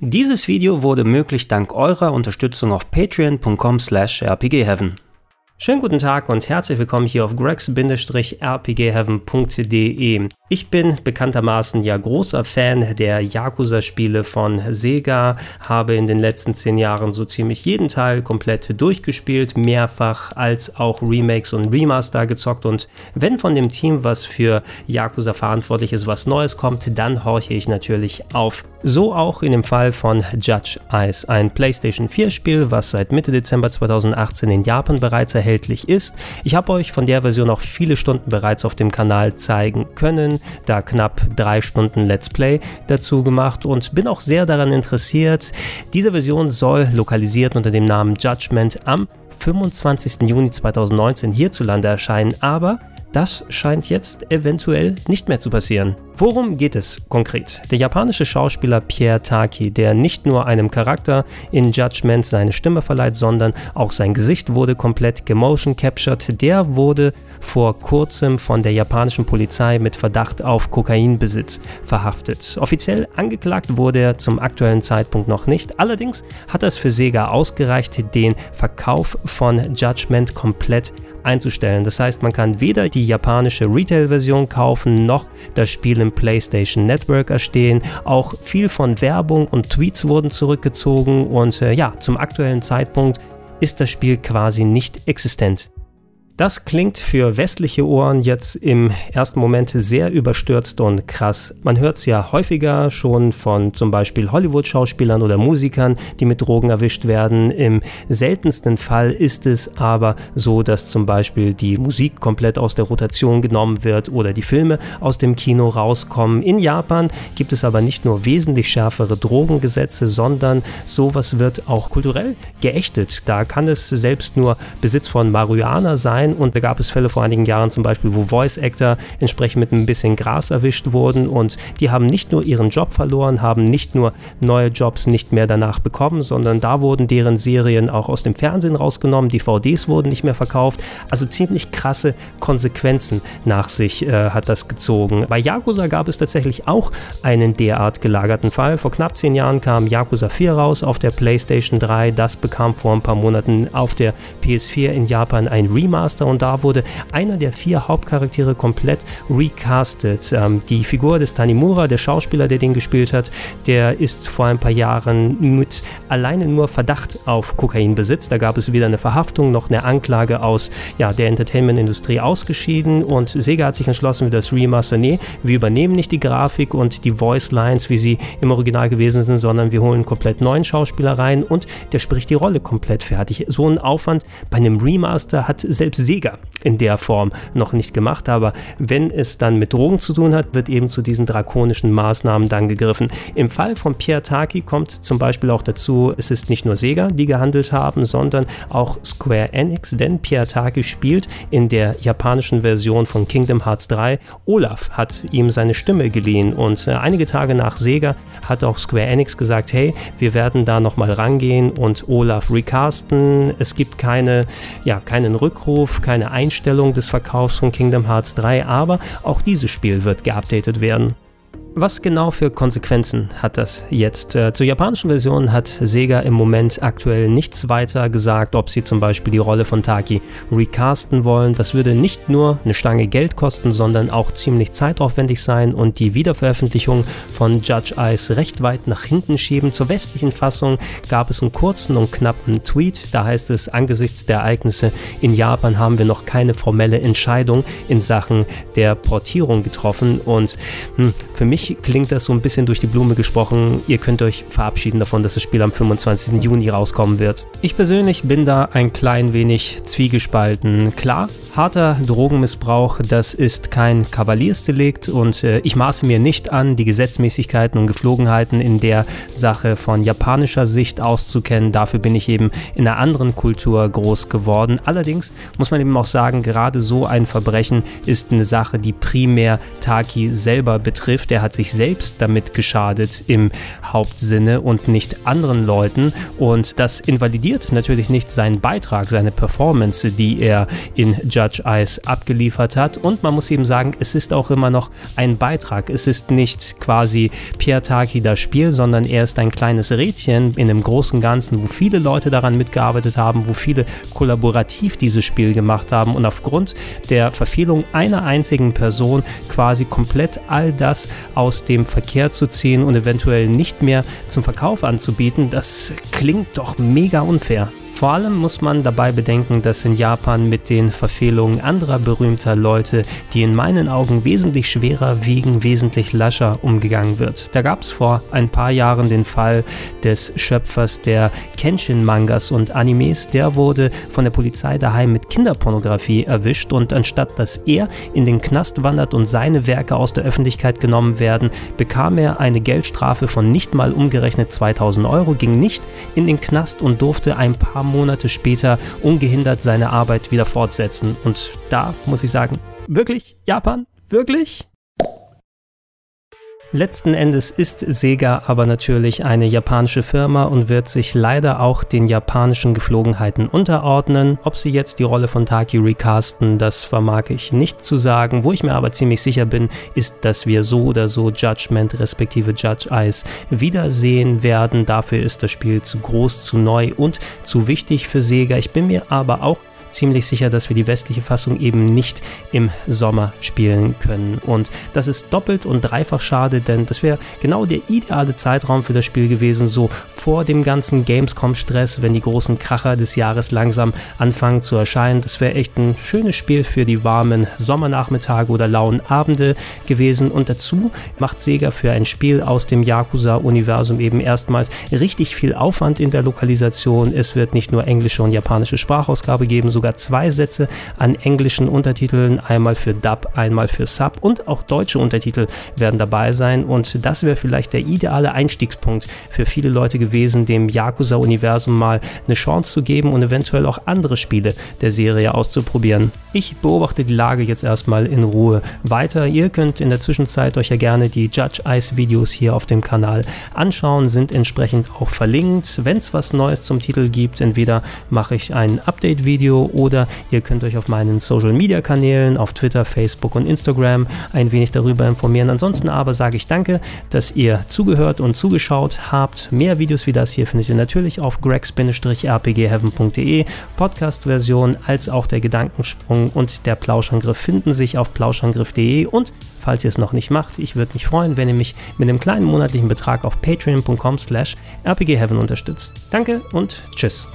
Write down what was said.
Dieses Video wurde möglich dank eurer Unterstützung auf patreon.com slash rpgheaven. Schönen guten Tag und herzlich willkommen hier auf gregs-rpgheaven.de. Ich bin bekanntermaßen ja großer Fan der Yakuza-Spiele von Sega, habe in den letzten zehn Jahren so ziemlich jeden Teil komplett durchgespielt, mehrfach als auch Remakes und Remaster gezockt und wenn von dem Team, was für Yakuza verantwortlich ist, was Neues kommt, dann horche ich natürlich auf. So auch in dem Fall von Judge Eyes, ein PlayStation 4 Spiel, was seit Mitte Dezember 2018 in Japan bereits erhältlich ist. Ich habe euch von der Version auch viele Stunden bereits auf dem Kanal zeigen können da knapp drei Stunden Let's Play dazu gemacht und bin auch sehr daran interessiert. Diese Version soll lokalisiert unter dem Namen Judgment am 25. Juni 2019 hierzulande erscheinen, aber das scheint jetzt eventuell nicht mehr zu passieren. Worum geht es konkret? Der japanische Schauspieler Pierre Taki, der nicht nur einem Charakter in Judgment seine Stimme verleiht, sondern auch sein Gesicht wurde komplett gemotion captured, der wurde vor kurzem von der japanischen Polizei mit Verdacht auf Kokainbesitz verhaftet. Offiziell angeklagt wurde er zum aktuellen Zeitpunkt noch nicht, allerdings hat es für Sega ausgereicht, den Verkauf von Judgment komplett einzustellen. Das heißt, man kann weder die japanische Retail-Version kaufen, noch das Spiel im PlayStation Network erstehen. Auch viel von Werbung und Tweets wurden zurückgezogen und äh, ja, zum aktuellen Zeitpunkt ist das Spiel quasi nicht existent. Das klingt für westliche Ohren jetzt im ersten Moment sehr überstürzt und krass. Man hört es ja häufiger schon von zum Beispiel Hollywood-Schauspielern oder Musikern, die mit Drogen erwischt werden. Im seltensten Fall ist es aber so, dass zum Beispiel die Musik komplett aus der Rotation genommen wird oder die Filme aus dem Kino rauskommen. In Japan gibt es aber nicht nur wesentlich schärfere Drogengesetze, sondern sowas wird auch kulturell geächtet. Da kann es selbst nur Besitz von Marihuana sein sein. Und da gab es Fälle vor einigen Jahren zum Beispiel, wo Voice Actor entsprechend mit ein bisschen Gras erwischt wurden und die haben nicht nur ihren Job verloren, haben nicht nur neue Jobs nicht mehr danach bekommen, sondern da wurden deren Serien auch aus dem Fernsehen rausgenommen, DVDs wurden nicht mehr verkauft. Also ziemlich krasse Konsequenzen nach sich äh, hat das gezogen. Bei Yakuza gab es tatsächlich auch einen derart gelagerten Fall. Vor knapp zehn Jahren kam Yakuza 4 raus auf der PlayStation 3. Das bekam vor ein paar Monaten auf der PS4 in Japan ein Remaster Blockbuster und da wurde einer der vier Hauptcharaktere komplett recastet. Ähm, die Figur des Tanimura, der Schauspieler, der den gespielt hat, der ist vor ein paar Jahren mit alleine nur Verdacht auf Kokainbesitz. Da gab es weder eine Verhaftung noch eine Anklage aus ja, der Entertainment-Industrie ausgeschieden und Sega hat sich entschlossen für das Remaster, nee, wir übernehmen nicht die Grafik und die Voice Lines, wie sie im Original gewesen sind, sondern wir holen komplett neuen Schauspieler rein und der spricht die Rolle komplett fertig. So ein Aufwand bei einem Remaster hat selbst Sega in der Form noch nicht gemacht, aber wenn es dann mit Drogen zu tun hat, wird eben zu diesen drakonischen Maßnahmen dann gegriffen. Im Fall von Pierre Taki kommt zum Beispiel auch dazu, es ist nicht nur Sega, die gehandelt haben, sondern auch Square Enix, denn Pierre Taki spielt in der japanischen Version von Kingdom Hearts 3. Olaf hat ihm seine Stimme geliehen und äh, einige Tage nach Sega hat auch Square Enix gesagt, hey, wir werden da nochmal rangehen und Olaf recasten. Es gibt keine, ja, keinen Rückruf, keine Einstellung des Verkaufs von Kingdom Hearts 3, aber auch dieses Spiel wird geupdatet werden. Was genau für Konsequenzen hat das jetzt? Äh, zur japanischen Version hat Sega im Moment aktuell nichts weiter gesagt, ob sie zum Beispiel die Rolle von Taki recasten wollen. Das würde nicht nur eine Stange Geld kosten, sondern auch ziemlich zeitaufwendig sein und die Wiederveröffentlichung von Judge Eyes recht weit nach hinten schieben. Zur westlichen Fassung gab es einen kurzen und knappen Tweet. Da heißt es, angesichts der Ereignisse in Japan haben wir noch keine formelle Entscheidung in Sachen der Portierung getroffen und hm, für mich klingt das so ein bisschen durch die Blume gesprochen. Ihr könnt euch verabschieden davon, dass das Spiel am 25. Juni rauskommen wird. Ich persönlich bin da ein klein wenig zwiegespalten. Klar, harter Drogenmissbrauch, das ist kein Kavaliersdelikt und äh, ich maße mir nicht an, die Gesetzmäßigkeiten und Geflogenheiten in der Sache von japanischer Sicht auszukennen. Dafür bin ich eben in einer anderen Kultur groß geworden. Allerdings muss man eben auch sagen, gerade so ein Verbrechen ist eine Sache, die primär Taki selber betrifft. Er hat sich selbst damit geschadet im Hauptsinne und nicht anderen Leuten. Und das invalidiert natürlich nicht seinen Beitrag, seine Performance, die er in Judge Eyes abgeliefert hat. Und man muss eben sagen, es ist auch immer noch ein Beitrag. Es ist nicht quasi Pierre Taki das Spiel, sondern er ist ein kleines Rädchen in einem großen Ganzen, wo viele Leute daran mitgearbeitet haben, wo viele kollaborativ dieses Spiel gemacht haben und aufgrund der Verfehlung einer einzigen Person quasi komplett all das aus dem Verkehr zu ziehen und eventuell nicht mehr zum Verkauf anzubieten, das klingt doch mega unfair. Vor allem muss man dabei bedenken, dass in Japan mit den Verfehlungen anderer berühmter Leute, die in meinen Augen wesentlich schwerer wiegen, wesentlich lascher umgegangen wird. Da gab es vor ein paar Jahren den Fall des Schöpfers der Kenshin-Mangas und Animes. Der wurde von der Polizei daheim mit Kinderpornografie erwischt und anstatt dass er in den Knast wandert und seine Werke aus der Öffentlichkeit genommen werden, bekam er eine Geldstrafe von nicht mal umgerechnet 2000 Euro, ging nicht in den Knast und durfte ein paar Monate später ungehindert seine Arbeit wieder fortsetzen. Und da muss ich sagen, wirklich, Japan? Wirklich? Letzten Endes ist Sega aber natürlich eine japanische Firma und wird sich leider auch den japanischen Geflogenheiten unterordnen. Ob sie jetzt die Rolle von Taki recasten, das vermag ich nicht zu sagen. Wo ich mir aber ziemlich sicher bin, ist, dass wir so oder so Judgment respektive Judge Eyes wiedersehen werden. Dafür ist das Spiel zu groß, zu neu und zu wichtig für Sega. Ich bin mir aber auch ziemlich sicher, dass wir die westliche Fassung eben nicht im Sommer spielen können. Und das ist doppelt und dreifach schade, denn das wäre genau der ideale Zeitraum für das Spiel gewesen, so vor dem ganzen Gamescom-Stress, wenn die großen Kracher des Jahres langsam anfangen zu erscheinen. Das wäre echt ein schönes Spiel für die warmen Sommernachmittage oder lauen Abende gewesen. Und dazu macht Sega für ein Spiel aus dem Yakuza-Universum eben erstmals richtig viel Aufwand in der Lokalisation. Es wird nicht nur englische und japanische Sprachausgabe geben, sogar zwei Sätze an englischen Untertiteln, einmal für Dub, einmal für Sub und auch deutsche Untertitel werden dabei sein und das wäre vielleicht der ideale Einstiegspunkt für viele Leute gewesen, dem Yakuza-Universum mal eine Chance zu geben und eventuell auch andere Spiele der Serie auszuprobieren. Ich beobachte die Lage jetzt erstmal in Ruhe weiter. Ihr könnt in der Zwischenzeit euch ja gerne die Judge Ice Videos hier auf dem Kanal anschauen, sind entsprechend auch verlinkt. Wenn es was Neues zum Titel gibt, entweder mache ich ein Update-Video oder ihr könnt euch auf meinen Social Media Kanälen auf Twitter, Facebook und Instagram ein wenig darüber informieren. Ansonsten aber sage ich danke, dass ihr zugehört und zugeschaut habt. Mehr Videos wie das hier findet ihr natürlich auf gregs-rpgheaven.de. Podcast-Version als auch der Gedankensprung und der Plauschangriff finden sich auf plauschangriff.de und falls ihr es noch nicht macht, ich würde mich freuen, wenn ihr mich mit einem kleinen monatlichen Betrag auf patreon.com slash rpgheaven unterstützt. Danke und tschüss.